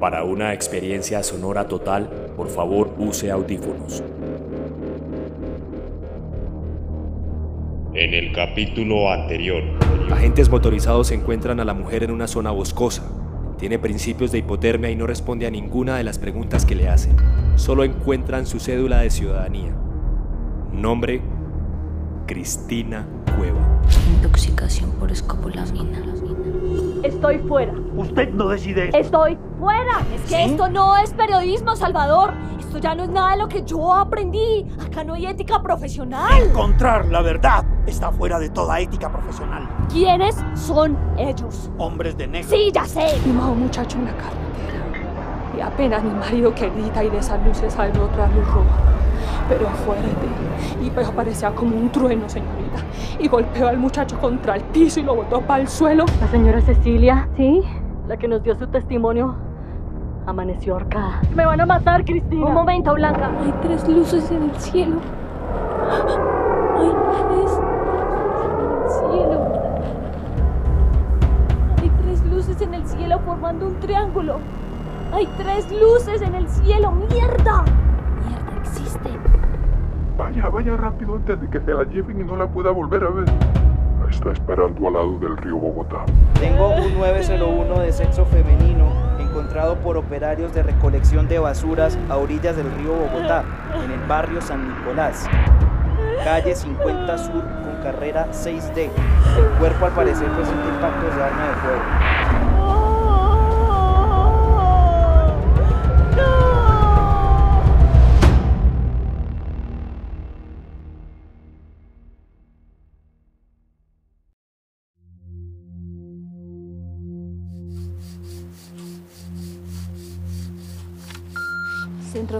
Para una experiencia sonora total, por favor use audífonos. En el capítulo anterior, Agentes motorizados encuentran a la mujer en una zona boscosa. Tiene principios de hipotermia y no responde a ninguna de las preguntas que le hacen. Solo encuentran su cédula de ciudadanía. Nombre, Cristina Cueva. Intoxicación por escopolamina. Estoy fuera. Usted no decide eso. Estoy fuera. Es que esto no es periodismo, Salvador. Esto ya no es nada de lo que yo aprendí. Acá no hay ética profesional. Encontrar la verdad está fuera de toda ética profesional. ¿Quiénes son ellos? Hombres de negro. Sí, ya sé. Vimos a un muchacho en la carretera y apenas mi marido que grita y de esas luces sale otra luz roja, pero fuerte y pues parecía como un trueno, señorita. Y golpeó al muchacho contra el piso y lo botó para el suelo. La señora Cecilia, ¿sí? La que nos dio su testimonio, amaneció ahorcada. Me van a matar, Cristina. Un momento, Blanca. Hay tres luces en el cielo. Hay tres en el cielo. Hay tres luces en el cielo formando un triángulo. Hay tres luces en el cielo. ¡Mierda! Vaya, rápido antes de que se la lleven y no la pueda volver a ver. Está esperando al lado del río Bogotá. Tengo un 901 de sexo femenino encontrado por operarios de recolección de basuras a orillas del río Bogotá, en el barrio San Nicolás. Calle 50 Sur con carrera 6D. El cuerpo al parecer presenta impactos de arma de fuego.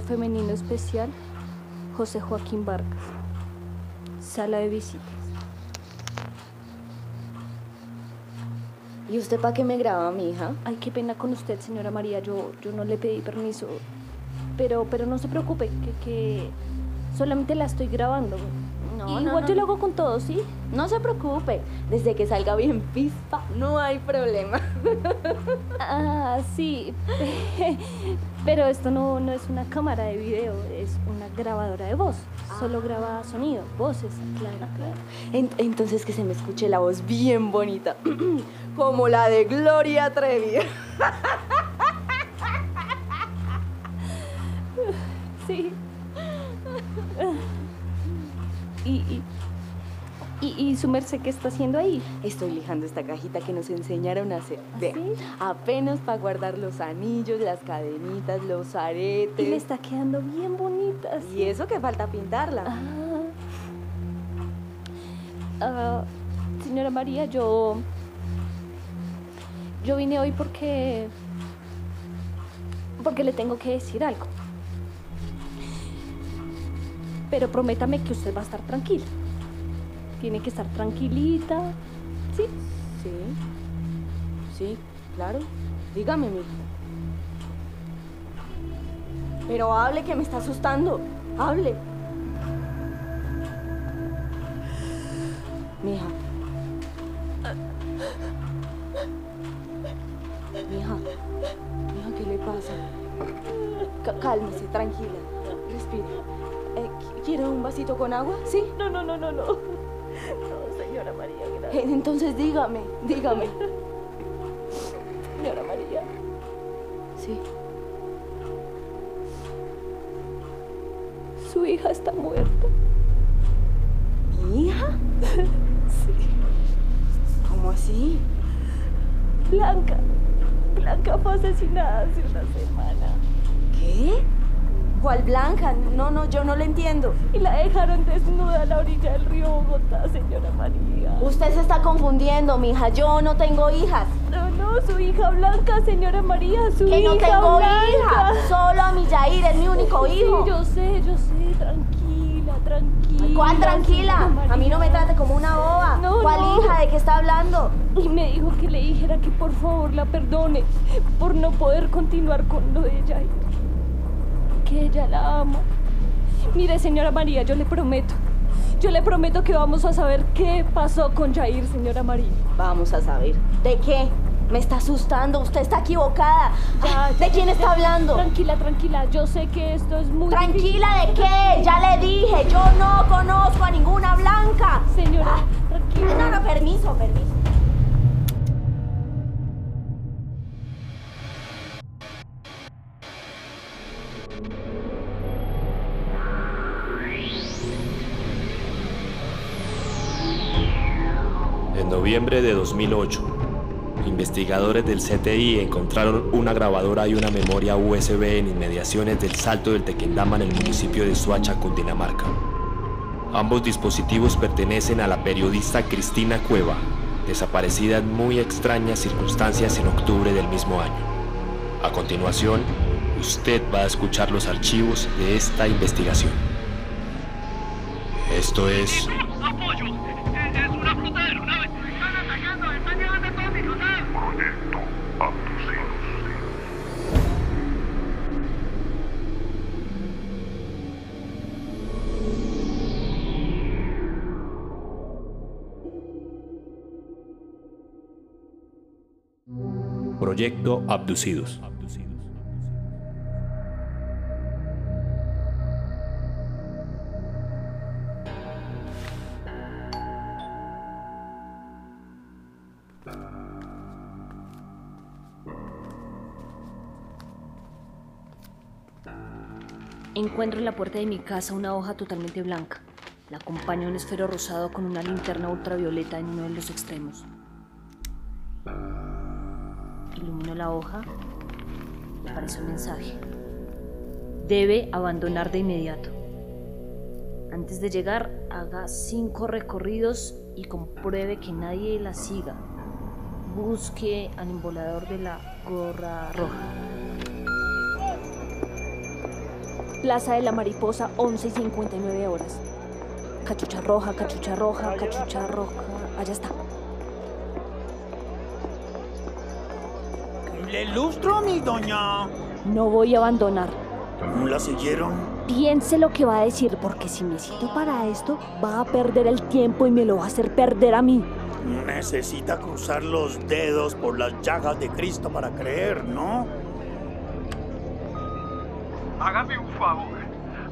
Femenino Especial, José Joaquín Vargas. Sala de visitas. ¿Y usted para qué me graba, mi hija? Ay, qué pena con usted, señora María. Yo, yo no le pedí permiso. Pero, pero no se preocupe, que, que solamente la estoy grabando. No, Igual no, no, yo lo hago con todo, ¿sí? No se preocupe. Desde que salga bien pispa, no hay problema. Ah, sí. Pero esto no, no es una cámara de video, es una grabadora de voz. Solo graba sonido, voces. Claro, claro. En- entonces que se me escuche la voz bien bonita. Como la de Gloria Trevi. y, su merced, ¿qué está haciendo ahí? Estoy lijando esta cajita que nos enseñaron a hacer. ¿Ah, Vea, sí? apenas para guardar los anillos, las cadenitas, los aretes. Y le está quedando bien bonita. Y eso que falta pintarla. Ah. Ah, señora María, yo. Yo vine hoy porque. Porque le tengo que decir algo. Pero prométame que usted va a estar tranquila. Tiene que estar tranquilita. ¿Sí? Sí. Sí, claro. Dígame, mija. Pero hable que me está asustando. Hable. Mija. Mija. Mija, ¿qué le pasa? Cálmese, tranquila. Respire. Eh, ¿qui- ¿Quiere un vasito con agua? ¿Sí? No, no, no, no, no. No, señora María, gracias. Eh, Entonces dígame, dígame. Señora María. Sí. Su hija está muerta. ¿Mi hija? Sí. ¿Cómo así? Blanca. Blanca fue asesinada hace una semana. ¿Qué? ¿Cuál Blanca? No, no, yo no le entiendo. Y la dejaron desnuda a la orilla del río Bogotá, señora María. Usted se está confundiendo, mija. Yo no tengo hijas. No, no, su hija Blanca, señora María, su Que hija no tengo Blanca. hija. Solo a mi Yair es mi único hijo. Sí, yo sé, yo sé, tranquila, tranquila. ¿Cuál tranquila? A mí no me trate como una boba. No, ¿Cuál no. hija? ¿De qué está hablando? Y me dijo que le dijera que por favor la perdone por no poder continuar con lo de ella. Que ella la ama. Mire, señora María, yo le prometo. Yo le prometo que vamos a saber qué pasó con Jair, señora María. Vamos a saber. ¿De qué? Me está asustando, usted está equivocada. Ya, ¿De ya, quién está ya. hablando? Tranquila, tranquila. Yo sé que esto es muy ¿Tranquila de qué? Ya le dije, yo no conozco a ninguna blanca. Señora, Ah, tranquila. No, no, permiso, permiso. Noviembre de 2008, investigadores del CTI encontraron una grabadora y una memoria USB en inmediaciones del Salto del Tequendama en el municipio de Suacha, Cundinamarca. Ambos dispositivos pertenecen a la periodista Cristina Cueva, desaparecida en muy extrañas circunstancias en octubre del mismo año. A continuación, usted va a escuchar los archivos de esta investigación. Esto es Proyecto Abducidos. Encuentro en la puerta de mi casa una hoja totalmente blanca. La acompaña un esfero rosado con una linterna ultravioleta en uno de los extremos. La hoja aparece un mensaje. Debe abandonar de inmediato. Antes de llegar, haga cinco recorridos y compruebe que nadie la siga. Busque al embolador de la gorra roja. Plaza de la Mariposa, 11 y 59 horas. Cachucha roja, cachucha roja, cachucha roja. Allá está. Le lustro, mi doña. No voy a abandonar. ¿No la siguieron? Piense lo que va a decir, porque si me cito para esto, va a perder el tiempo y me lo va a hacer perder a mí. Necesita cruzar los dedos por las llagas de Cristo para creer, ¿no? Hágame un favor.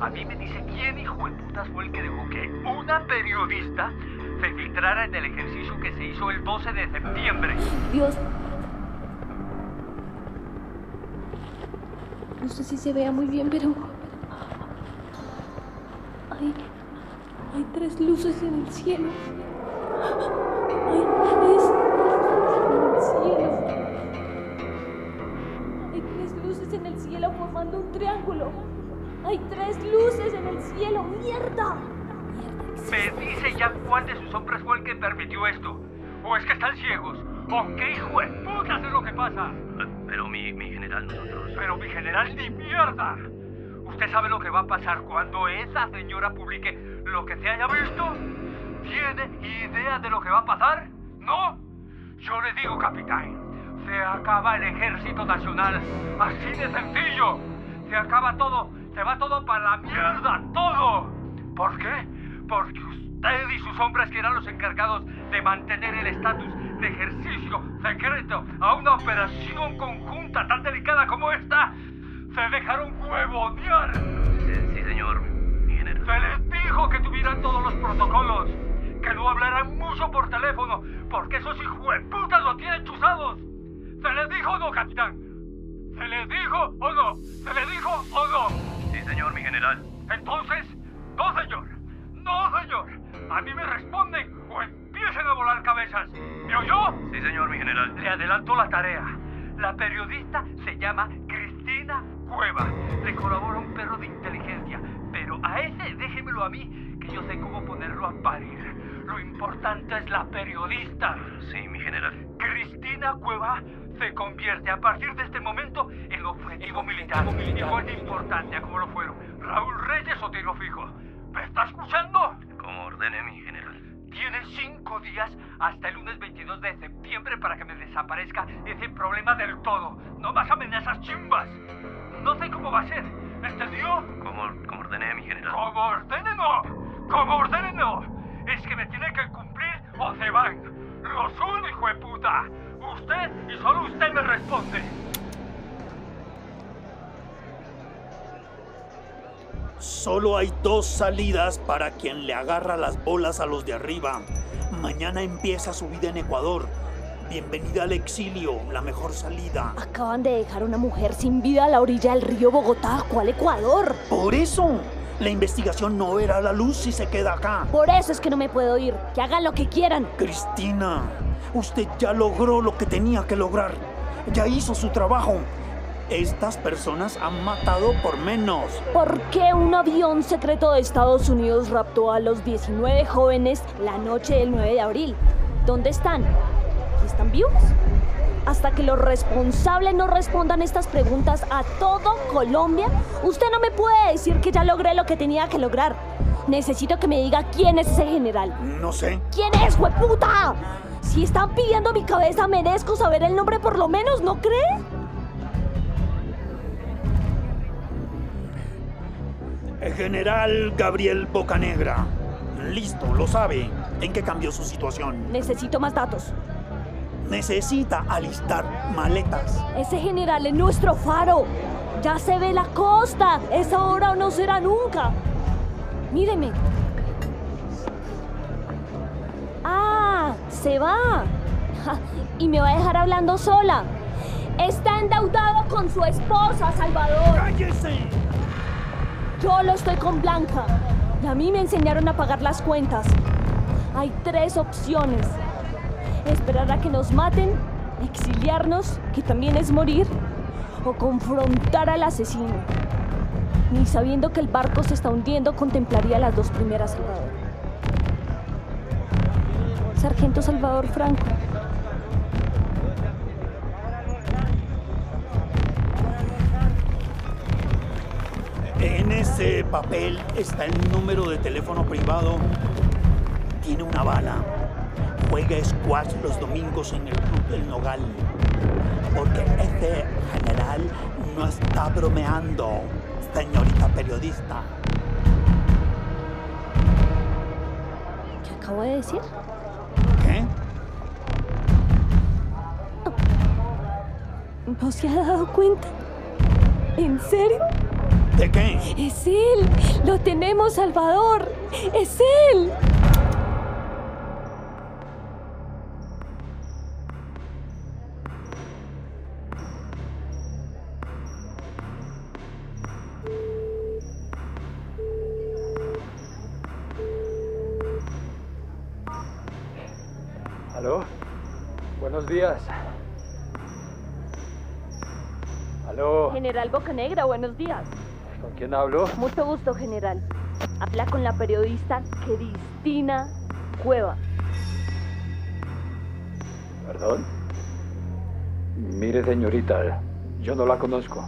A mí me dice quién hijo de putas fue el que dejó que una periodista se filtrara en el ejercicio que se hizo el 12 de septiembre. Dios. No sé si se vea muy bien, pero. Hay. Hay tres luces en el cielo. Hay tres en el cielo. Hay tres luces en el cielo formando un triángulo. Hay tres luces en el cielo. ¡Mierda! Mierda, Me dice ya cuál de sus hombres fue el que permitió esto. ¿O es que están ciegos? ¿O qué hijo de putas es lo que pasa? Pero mi, mi general, nosotros... Pero mi general ni mierda. ¿Usted sabe lo que va a pasar cuando esa señora publique lo que se haya visto? ¿Tiene idea de lo que va a pasar? ¿No? Yo le digo, capitán, se acaba el ejército nacional. Así de sencillo. Se acaba todo. Se va todo para la mierda, todo. ¿Por qué? Porque usted y sus hombres, que eran los encargados de mantener el estatus de ejercicio secreto a una operación conjunta tan delicada como esta, se dejaron huevonear. Sí, sí, señor, mi general. Se les dijo que tuvieran todos los protocolos, que no hablaran mucho por teléfono, porque esos hijueputas lo tienen chuzados. ¿Se les dijo o no, capitán? ¿Se les dijo o no? ¿Se les dijo o no? Sí, señor, mi general. Entonces, no, señor. No, señor. A mí me responden o empiecen a volar cabezas. ¿Me oyó? Sí, señor, mi general. Le adelanto la tarea. La periodista se llama Cristina Cueva. Le colabora un perro de inteligencia. Pero a ese déjemelo a mí, que yo sé cómo ponerlo a parir. Lo importante es la periodista. Sí, mi general. Cristina Cueva se convierte a partir de este momento en objetivo militar. Igual de importante a como lo fueron Raúl Reyes o Tiro Fijo. ¿Me está escuchando? Como ordene mi general. Tienes cinco días hasta el lunes 22 de septiembre para que me desaparezca ese problema del todo. No más amenazas chimbas. No sé cómo va a ser. ¿Entendió? Como, como ordene mi general. Como ordene no. Como ordene no. Es que me tiene que cumplir o se van. Los de puta. Usted y solo usted me responde. Solo hay dos salidas para quien le agarra las bolas a los de arriba. Mañana empieza su vida en Ecuador. Bienvenida al exilio, la mejor salida. Acaban de dejar una mujer sin vida a la orilla del río Bogotá. ¿Cuál Ecuador? Por eso, la investigación no verá la luz si se queda acá. Por eso es que no me puedo ir. Que hagan lo que quieran. Cristina, usted ya logró lo que tenía que lograr. Ya hizo su trabajo. Estas personas han matado por menos. ¿Por qué un avión secreto de Estados Unidos raptó a los 19 jóvenes la noche del 9 de abril? ¿Dónde están? ¿Y están vivos? Hasta que los responsables no respondan estas preguntas a todo Colombia, usted no me puede decir que ya logré lo que tenía que lograr. Necesito que me diga quién es ese general. No sé. ¿Quién es, hueputa? Si están pidiendo mi cabeza, merezco saber el nombre por lo menos, ¿no cree? General Gabriel Bocanegra. Listo, lo sabe. ¿En qué cambió su situación? Necesito más datos. Necesita alistar maletas. Ese general es nuestro faro. Ya se ve la costa. Es ahora o no será nunca. Míreme. Ah, se va. Ja, y me va a dejar hablando sola. Está endeudado con su esposa, Salvador. ¡Cállese! Yo lo estoy con Blanca. Y a mí me enseñaron a pagar las cuentas. Hay tres opciones. Esperar a que nos maten, exiliarnos, que también es morir, o confrontar al asesino. Ni sabiendo que el barco se está hundiendo, contemplaría las dos primeras, Salvador. Sargento Salvador Franco. En ese papel está el número de teléfono privado. Tiene una bala. Juega squash los domingos en el Club del Nogal. Porque ese general no está bromeando, señorita periodista. ¿Qué acabo de decir? ¿Qué? ¿No se ha dado cuenta? ¿En serio? ¿De qué? Es él. Lo tenemos, Salvador. Es él. ¿Aló? Buenos días. ¿Aló? General Bocanegra, buenos días. ¿Con quién hablo? Mucho gusto, general. Habla con la periodista Cristina Cueva. ¿Perdón? Mire, señorita, yo no la conozco.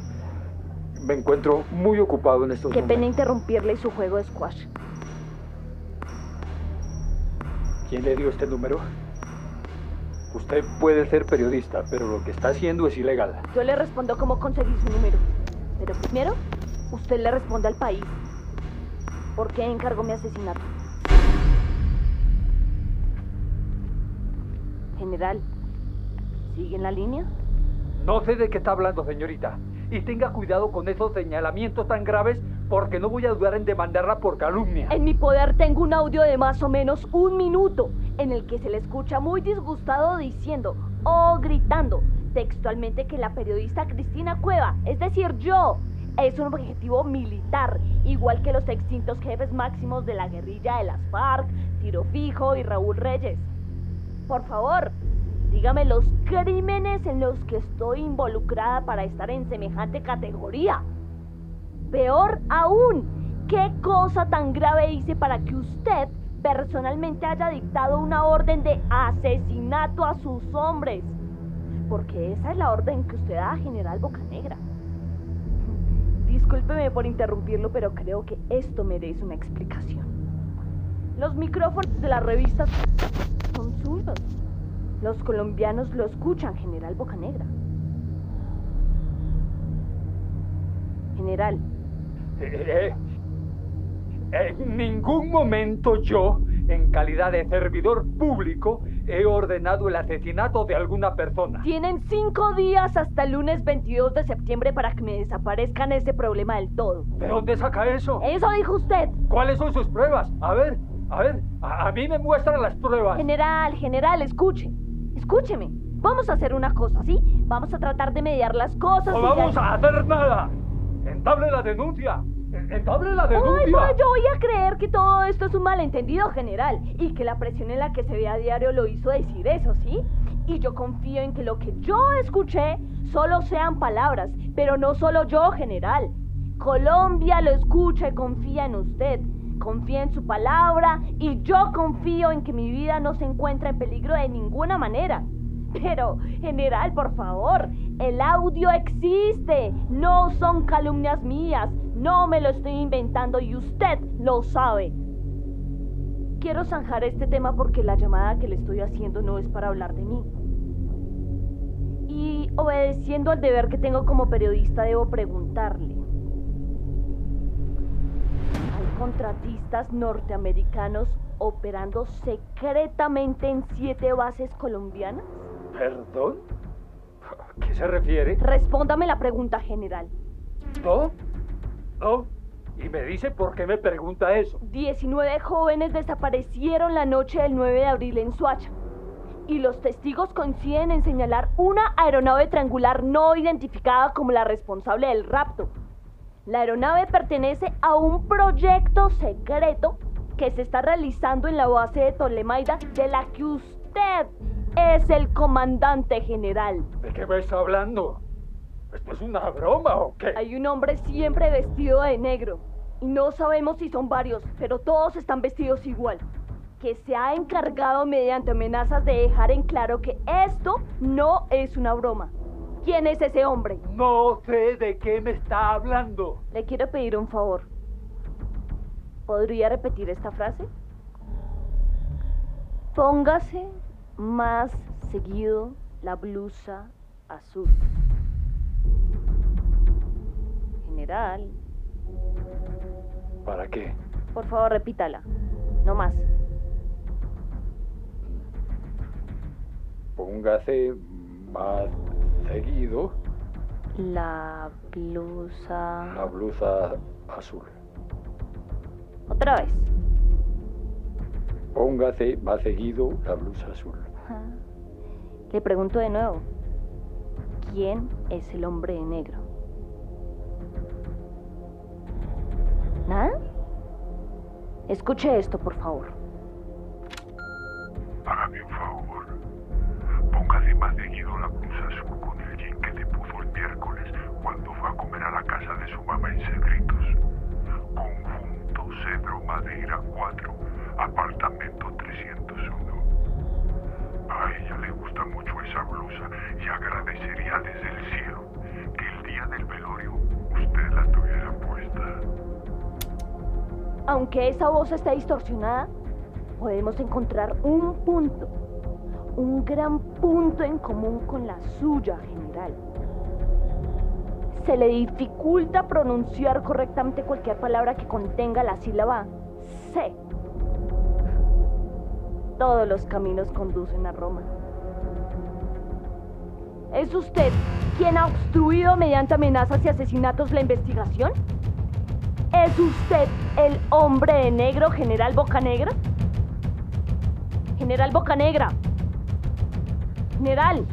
Me encuentro muy ocupado en estos Qué pena interrumpirle su juego de squash. ¿Quién le dio este número? Usted puede ser periodista, pero lo que está haciendo es ilegal. Yo le respondo cómo conseguí su número. Pero primero, usted le responde al país. ¿Por qué encargó mi asesinato? General, ¿sigue en la línea? No sé de qué está hablando, señorita. Y tenga cuidado con esos señalamientos tan graves porque no voy a dudar en demandarla por calumnia. En mi poder tengo un audio de más o menos un minuto en el que se le escucha muy disgustado diciendo o gritando textualmente que la periodista Cristina Cueva, es decir, yo, es un objetivo militar, igual que los extintos jefes máximos de la guerrilla de las FARC, Tiro Fijo y Raúl Reyes. Por favor, dígame los crímenes en los que estoy involucrada para estar en semejante categoría. Peor aún, ¿qué cosa tan grave hice para que usted personalmente haya dictado una orden de asesinato a sus hombres? Porque esa es la orden que usted da a General Bocanegra. Discúlpeme por interrumpirlo, pero creo que esto merece una explicación. Los micrófonos de las revistas son suyos. Los colombianos lo escuchan, General Bocanegra. General, Eh, en ningún momento yo, en calidad de servidor público, he ordenado el asesinato de alguna persona. Tienen cinco días hasta el lunes 22 de septiembre para que me desaparezcan ese problema del todo. ¿De dónde saca eso? Eso dijo usted. ¿Cuáles son sus pruebas? A ver, a ver, a, a mí me muestran las pruebas. General, general, escuche. Escúcheme. Vamos a hacer una cosa, ¿sí? Vamos a tratar de mediar las cosas. No y vamos ya- a hacer nada. Entable la denuncia. En- Entable la Ay, no, yo voy a creer que todo esto es un malentendido general y que la presión en la que se ve a diario lo hizo decir eso, ¿sí? Y yo confío en que lo que yo escuché solo sean palabras, pero no solo yo, general. Colombia lo escucha y confía en usted. Confía en su palabra y yo confío en que mi vida no se encuentra en peligro de ninguna manera. Pero, general, por favor, el audio existe. No son calumnias mías. No me lo estoy inventando y usted lo sabe. Quiero zanjar este tema porque la llamada que le estoy haciendo no es para hablar de mí. Y obedeciendo al deber que tengo como periodista, debo preguntarle. ¿Hay contratistas norteamericanos operando secretamente en siete bases colombianas? ¿Perdón? ¿A qué se refiere? Respóndame la pregunta general. ¿No? ¿No? ¿Y me dice por qué me pregunta eso? 19 jóvenes desaparecieron la noche del 9 de abril en Suacha. Y los testigos coinciden en señalar una aeronave triangular no identificada como la responsable del rapto. La aeronave pertenece a un proyecto secreto que se está realizando en la base de Tolemaida, de la que usted es el comandante general. ¿De qué me está hablando? ¿Esto es una broma o qué? Hay un hombre siempre vestido de negro. Y no sabemos si son varios, pero todos están vestidos igual. Que se ha encargado mediante amenazas de dejar en claro que esto no es una broma. ¿Quién es ese hombre? No sé de qué me está hablando. Le quiero pedir un favor. ¿Podría repetir esta frase? Póngase más seguido la blusa azul. General, ¿Para qué? por favor repítala. No más. Póngase más seguido La blusa... la blusa azul. Otra vez. Póngase más seguido la blusa azul. Le pregunto de nuevo. ¿Quién es el hombre negro? ¿Nada? Escuche esto, por favor. Hágame un favor. Póngase más seguido la blusa azul con el jean que te puso el miércoles cuando fue a comer a la casa de su mamá en Cedritos. Conjunto Cedro Madera 4, y agradecería desde el cielo que el día del velorio usted la tuviera puesta. Aunque esa voz esté distorsionada, podemos encontrar un punto, un gran punto en común con la suya, general. Se le dificulta pronunciar correctamente cualquier palabra que contenga la sílaba C. Todos los caminos conducen a Roma. ¿Es usted quien ha obstruido mediante amenazas y asesinatos la investigación? ¿Es usted el hombre de negro, General Bocanegra? General Bocanegra. General.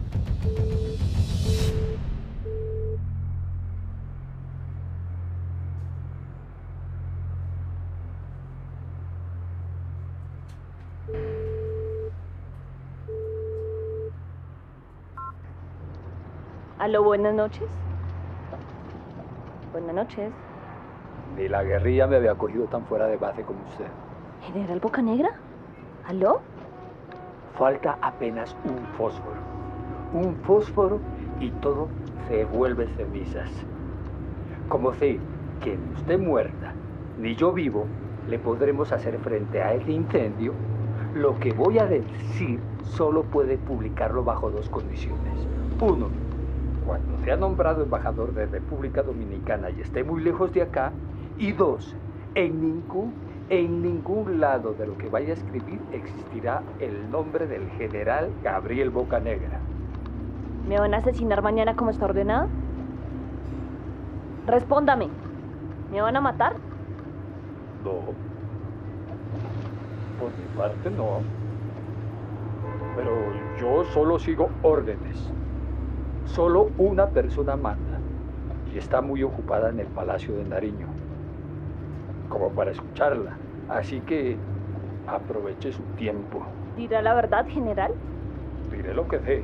Aló, buenas noches. Buenas noches. Ni la guerrilla me había cogido tan fuera de base como usted. ¿General Bocanegra? ¿Aló? Falta apenas un fósforo. Un fósforo y todo se vuelve cenizas. Como sé que ni usted muerta, ni yo vivo, le podremos hacer frente a ese incendio, lo que voy a decir solo puede publicarlo bajo dos condiciones. Uno, cuando sea nombrado embajador de República Dominicana y esté muy lejos de acá. Y dos, en ningún, En ningún lado de lo que vaya a escribir existirá el nombre del general Gabriel Bocanegra. ¿Me van a asesinar mañana como está ordenado? Respóndame. ¿Me van a matar? No. Por mi parte no. Pero yo solo sigo órdenes. Solo una persona manda. Y está muy ocupada en el Palacio de Nariño. Como para escucharla. Así que aproveche su tiempo. ¿Dirá la verdad, general? Diré lo que sé.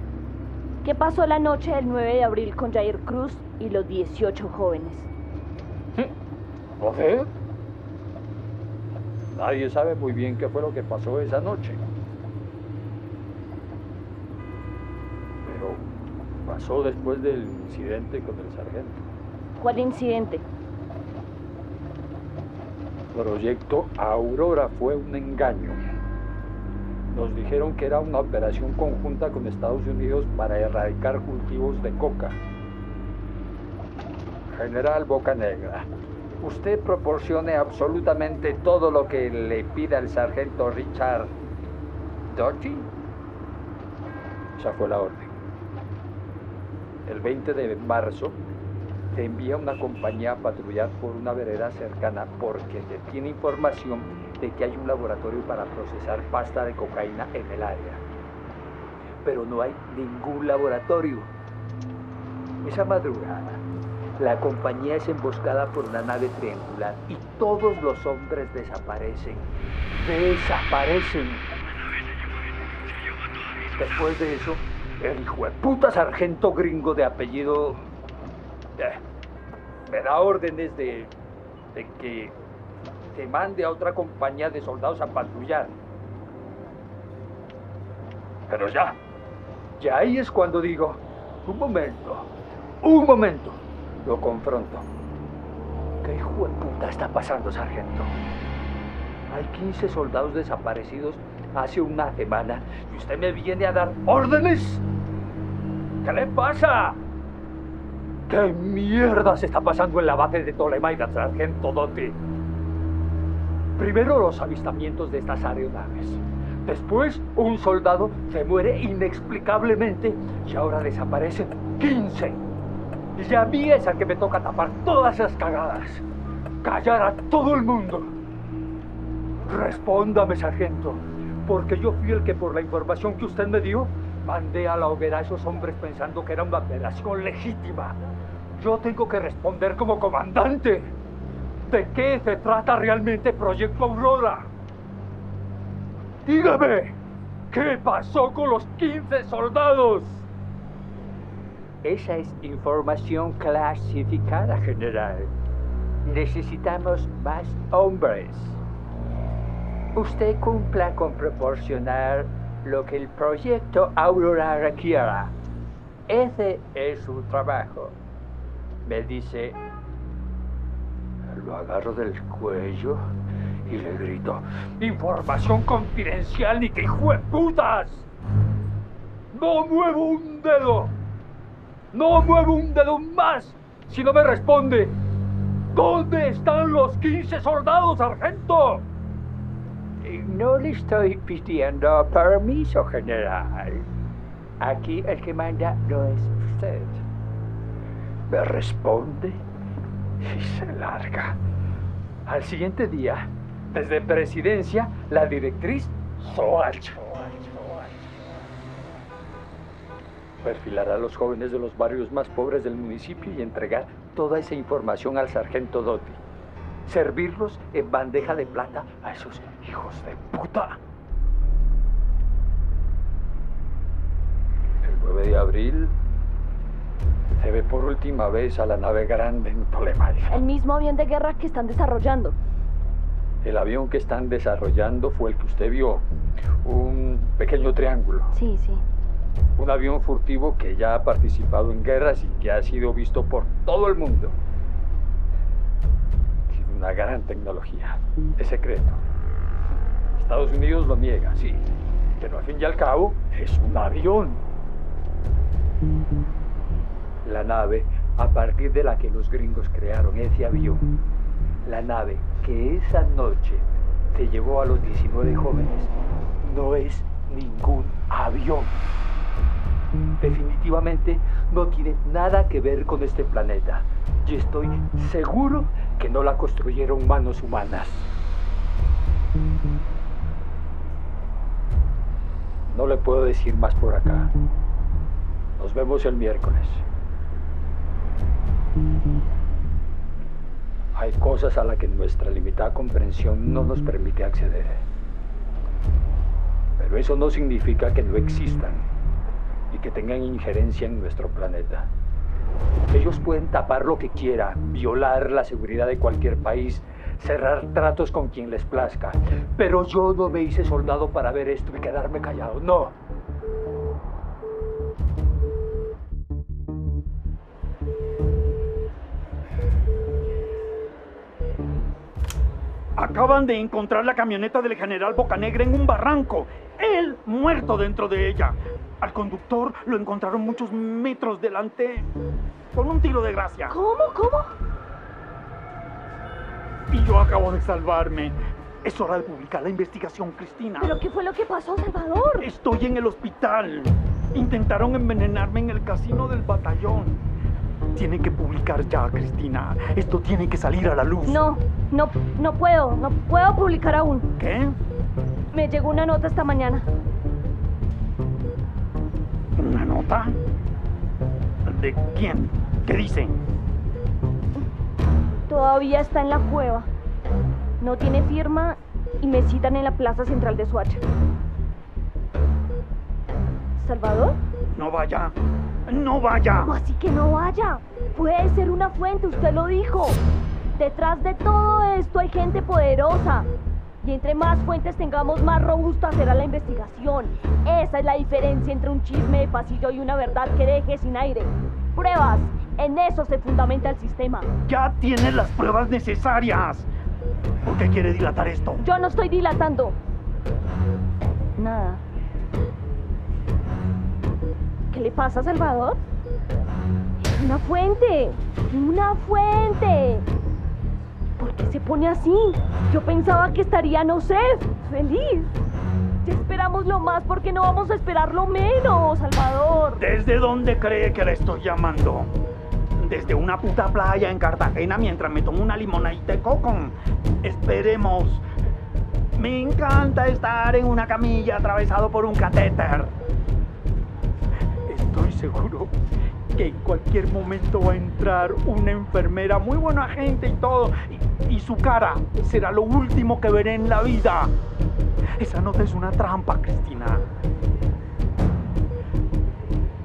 ¿Qué pasó la noche del 9 de abril con Jair Cruz y los 18 jóvenes? No sé. Nadie sabe muy bien qué fue lo que pasó esa noche. Pero pasó después del incidente con el sargento. ¿Cuál incidente? Proyecto Aurora fue un engaño. Nos dijeron que era una operación conjunta con Estados Unidos para erradicar cultivos de coca. General Bocanegra, usted proporcione absolutamente todo lo que le pida el sargento Richard Doty. Esa fue la orden. El 20 de marzo te envía una compañía a patrullar por una vereda cercana porque se tiene información de que hay un laboratorio para procesar pasta de cocaína en el área. Pero no hay ningún laboratorio. Esa madrugada, la compañía es emboscada por una nave triangular y todos los hombres desaparecen. Desaparecen. Después de eso, el hijo de puta sargento gringo de apellido eh, me da órdenes de, de que te mande a otra compañía de soldados a patrullar. Pero ya, ya ahí es cuando digo, un momento, un momento, lo confronto. ¿Qué hijo de puta está pasando, sargento? Hay 15 soldados desaparecidos hace una semana y usted me viene a dar órdenes. ¿Qué le pasa? ¿Qué mierda se está pasando en la base de Tolemaida, sargento Dotti? Primero los avistamientos de estas aeronaves. Después, un soldado se muere inexplicablemente y ahora desaparecen 15. Y a mí es al que me toca tapar todas esas cagadas. Callar a todo el mundo. Respóndame, sargento, porque yo fui el que por la información que usted me dio, mandé a la hoguera a esos hombres pensando que era una operación legítima. Yo tengo que responder como comandante. ¿De qué se trata realmente Proyecto Aurora? Dígame, ¿qué pasó con los 15 soldados? Esa es información clasificada, general. Necesitamos más hombres. Usted cumpla con proporcionar lo que el proyecto Aurora requiera. Ese es su trabajo. Me dice, lo agarro del cuello y le grito, información confidencial ni que hijo de putas. No muevo un dedo. No muevo un dedo más si no me responde. ¿Dónde están los 15 soldados, sargento? No le estoy pidiendo permiso, general. Aquí el que manda no es usted. Me responde y se larga. Al siguiente día, desde presidencia, la directriz Soach. Perfilar a los jóvenes de los barrios más pobres del municipio y entregar toda esa información al sargento Dotti. Servirlos en bandeja de plata a esos hijos de puta. El 9 de abril se ve por última vez a la nave grande en Ptolemaica. El mismo avión de guerra que están desarrollando. El avión que están desarrollando fue el que usted vio, un pequeño triángulo. Sí, sí. Un avión furtivo que ya ha participado en guerras y que ha sido visto por todo el mundo. Una gran tecnología. Es secreto. Estados Unidos lo niega, sí. Pero al fin y al cabo es un avión. La nave a partir de la que los gringos crearon ese avión. La nave que esa noche se llevó a los 19 jóvenes no es ningún avión. Definitivamente no tiene nada que ver con este planeta. Y estoy seguro que no la construyeron manos humanas. No le puedo decir más por acá. Nos vemos el miércoles. Hay cosas a las que nuestra limitada comprensión no nos permite acceder. Pero eso no significa que no existan y que tengan injerencia en nuestro planeta. Ellos pueden tapar lo que quieran, violar la seguridad de cualquier país, cerrar tratos con quien les plazca. Pero yo no me hice soldado para ver esto y quedarme callado. No. Acaban de encontrar la camioneta del general Bocanegra en un barranco. Él muerto dentro de ella. Al conductor lo encontraron muchos metros delante con un tiro de gracia. ¿Cómo? ¿Cómo? Y yo acabo de salvarme. Es hora de publicar la investigación, Cristina. ¿Pero qué fue lo que pasó, Salvador? Estoy en el hospital. Intentaron envenenarme en el casino del batallón. Tienen que publicar ya, Cristina. Esto tiene que salir a la luz. No, no, no puedo. No puedo publicar aún. ¿Qué? Me llegó una nota esta mañana. ¿De quién? ¿Qué dice? Todavía está en la cueva. No tiene firma y me citan en la plaza central de Suacha. ¿Salvador? No vaya. No vaya. ¿Cómo así que no vaya? Puede ser una fuente, usted lo dijo. Detrás de todo esto hay gente poderosa. Y entre más fuentes tengamos, más robusta será la investigación. Esa es la diferencia entre un chisme de pasillo y una verdad que deje sin aire. Pruebas. En eso se fundamenta el sistema. Ya tiene las pruebas necesarias. ¿Por qué quiere dilatar esto? Yo no estoy dilatando. Nada. ¿Qué le pasa, Salvador? Una fuente. Una fuente. ¿Por qué se pone así? Yo pensaba que estaría, no sé, feliz. Ya esperamos lo más porque no vamos a esperar lo menos, Salvador. ¿Desde dónde cree que la estoy llamando? Desde una puta playa en Cartagena mientras me tomo una limonadita de coco. Esperemos. Me encanta estar en una camilla atravesado por un catéter. Estoy seguro que en cualquier momento va a entrar una enfermera, muy buena gente y todo, y, su cara será lo último que veré en la vida. Esa nota es una trampa, Cristina.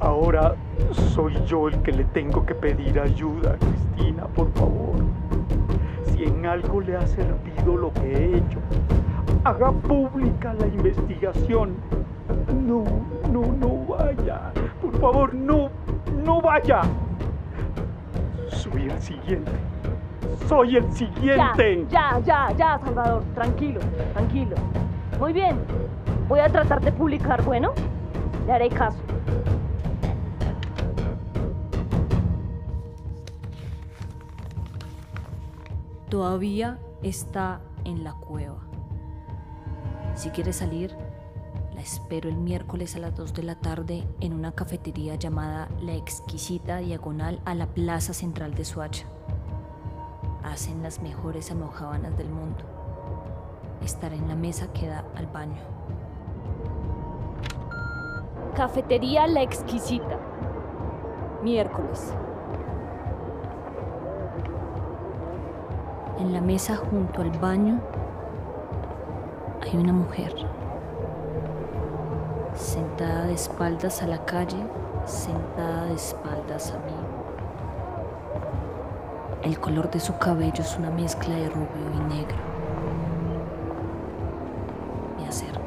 Ahora soy yo el que le tengo que pedir ayuda, Cristina, por favor. Si en algo le ha servido lo que he hecho, haga pública la investigación. No, no, no vaya. Por favor, no, no vaya. Soy el siguiente. Soy el siguiente. Ya, ya, ya, Salvador. Tranquilo, tranquilo. Muy bien. Voy a tratar de publicar, bueno. Le haré caso. Todavía está en la cueva. Si quiere salir, la espero el miércoles a las 2 de la tarde en una cafetería llamada La Exquisita Diagonal a la Plaza Central de Suacha. Hacen las mejores almojábanas del mundo. Estará en la mesa que da al baño. Cafetería La Exquisita. Miércoles. En la mesa junto al baño hay una mujer sentada de espaldas a la calle, sentada de espaldas a mí. El color de su cabello es una mezcla de rubio y negro. Me acerco.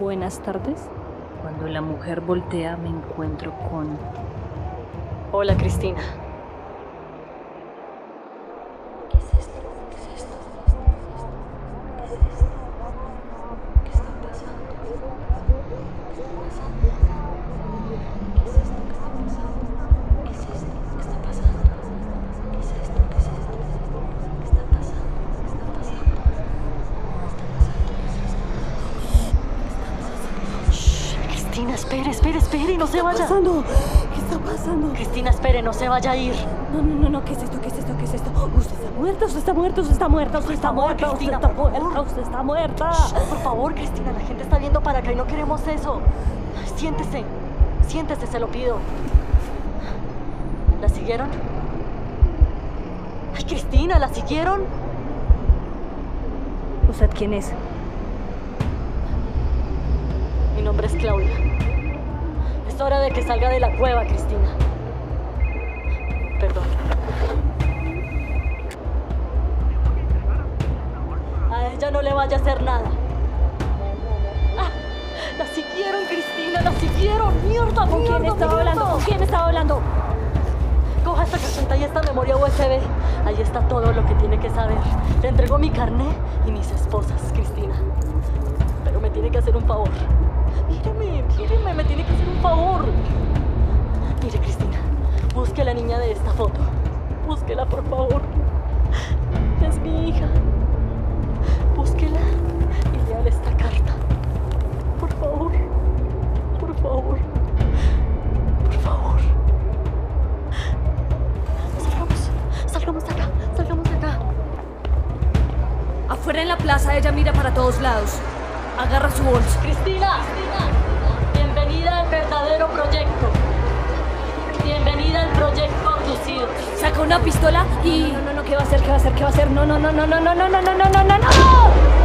Buenas tardes. Cuando la mujer voltea me encuentro con... Hola Cristina. Vaya. ¿Qué está pasando? ¿Qué está pasando? Cristina, espere, no se vaya a ir. No, no, no, no, ¿qué es esto? ¿Qué es esto? ¿Qué es esto? Usted está muerta, usted está muerta, usted está muerta, usted está muerta, usted Cristina, está por muerta, usted está muerta. Por favor, Cristina, la gente está viendo para acá y no queremos eso. Siéntese, siéntese, se lo pido. ¿La siguieron? Ay, Cristina, ¿la siguieron? ¿Usted quién es? Mi nombre es Claudia. Es hora de que salga de la cueva, Cristina. Perdón. A ella no le vaya a hacer nada. Ah, la siguieron, Cristina, la siguieron. Mierda, ¿Con quién estaba mierda. hablando? ¿Con quién estaba hablando? Coja esta carpeta y esta memoria USB. Ahí está todo lo que tiene que saber. Le entrego mi carné y mis esposas, Cristina. Pero me tiene que hacer un favor. Míreme, míreme, me tiene que hacer un favor. Mire, Cristina, busque a la niña de esta foto. Búsquela, por favor. Es mi hija. Búsquela y léale esta carta. Por favor. Por favor. Por favor. Salgamos, salgamos de acá, salgamos de acá. Afuera en la plaza ella mira para todos lados. Agarra su bolsa. Cristina, bienvenida al verdadero proyecto. Bienvenida al proyecto abducido. Saca una pistola y... No, no, no, ¿qué va a hacer? ¿Qué va a hacer? ¿Qué va a hacer? No, no, no, no, no, no, no, no, no, no, no, no,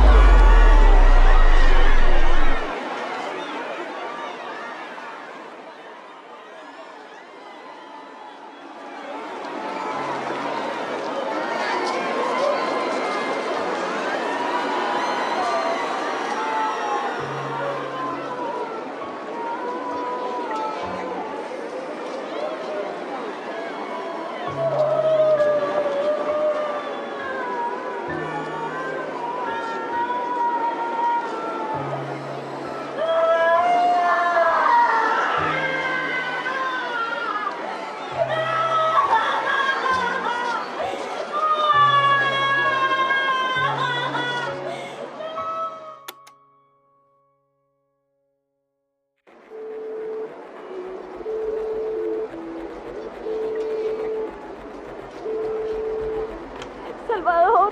Salvador,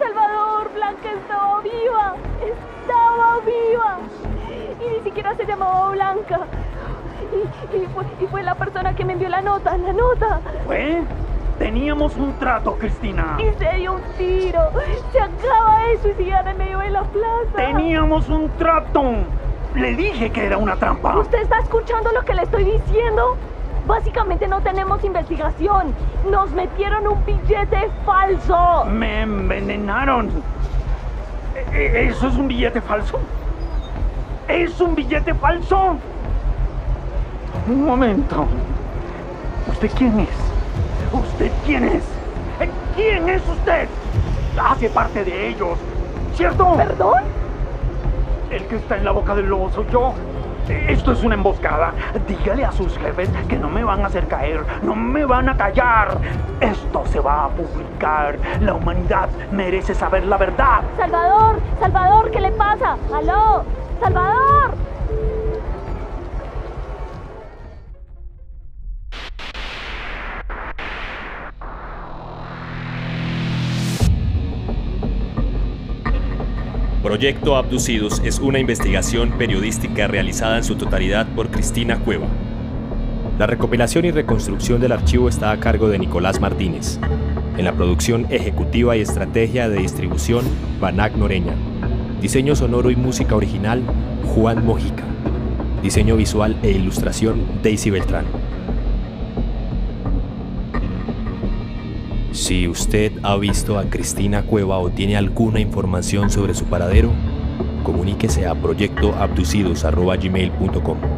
Salvador, Blanca estaba viva, estaba viva. Y ni siquiera se llamaba Blanca. Y, y fue, y fue la persona que me envió la nota, la nota. ¿Fue? Teníamos un trato, Cristina. Y se dio un tiro. Se acaba de suicidar en medio de la plaza. Teníamos un trato. Le dije que era una trampa. ¿Usted está escuchando lo que le estoy diciendo? Básicamente no tenemos investigación. Nos metieron un billete falso. Me envenenaron. ¿E- e- ¿Eso es un billete falso? ¿Es un billete falso? Un momento. ¿Usted quién es? ¿Usted quién es? Eh, ¿Quién es usted? Hace parte de ellos, ¿cierto? ¿Perdón? El que está en la boca del lobo soy yo. Esto es una emboscada. Dígale a sus jefes que no me van a hacer caer, no me van a callar. Esto se va a publicar. La humanidad merece saber la verdad. Salvador, Salvador, ¿qué le pasa? ¡Aló! ¡Salvador! Proyecto Abducidos es una investigación periodística realizada en su totalidad por Cristina Cueva. La recopilación y reconstrucción del archivo está a cargo de Nicolás Martínez. En la producción ejecutiva y estrategia de distribución, Banac Noreña. Diseño sonoro y música original, Juan Mojica. Diseño visual e ilustración, Daisy Beltrán. Si usted ha visto a Cristina Cueva o tiene alguna información sobre su paradero, comuníquese a proyectoabducidos.gmail.com.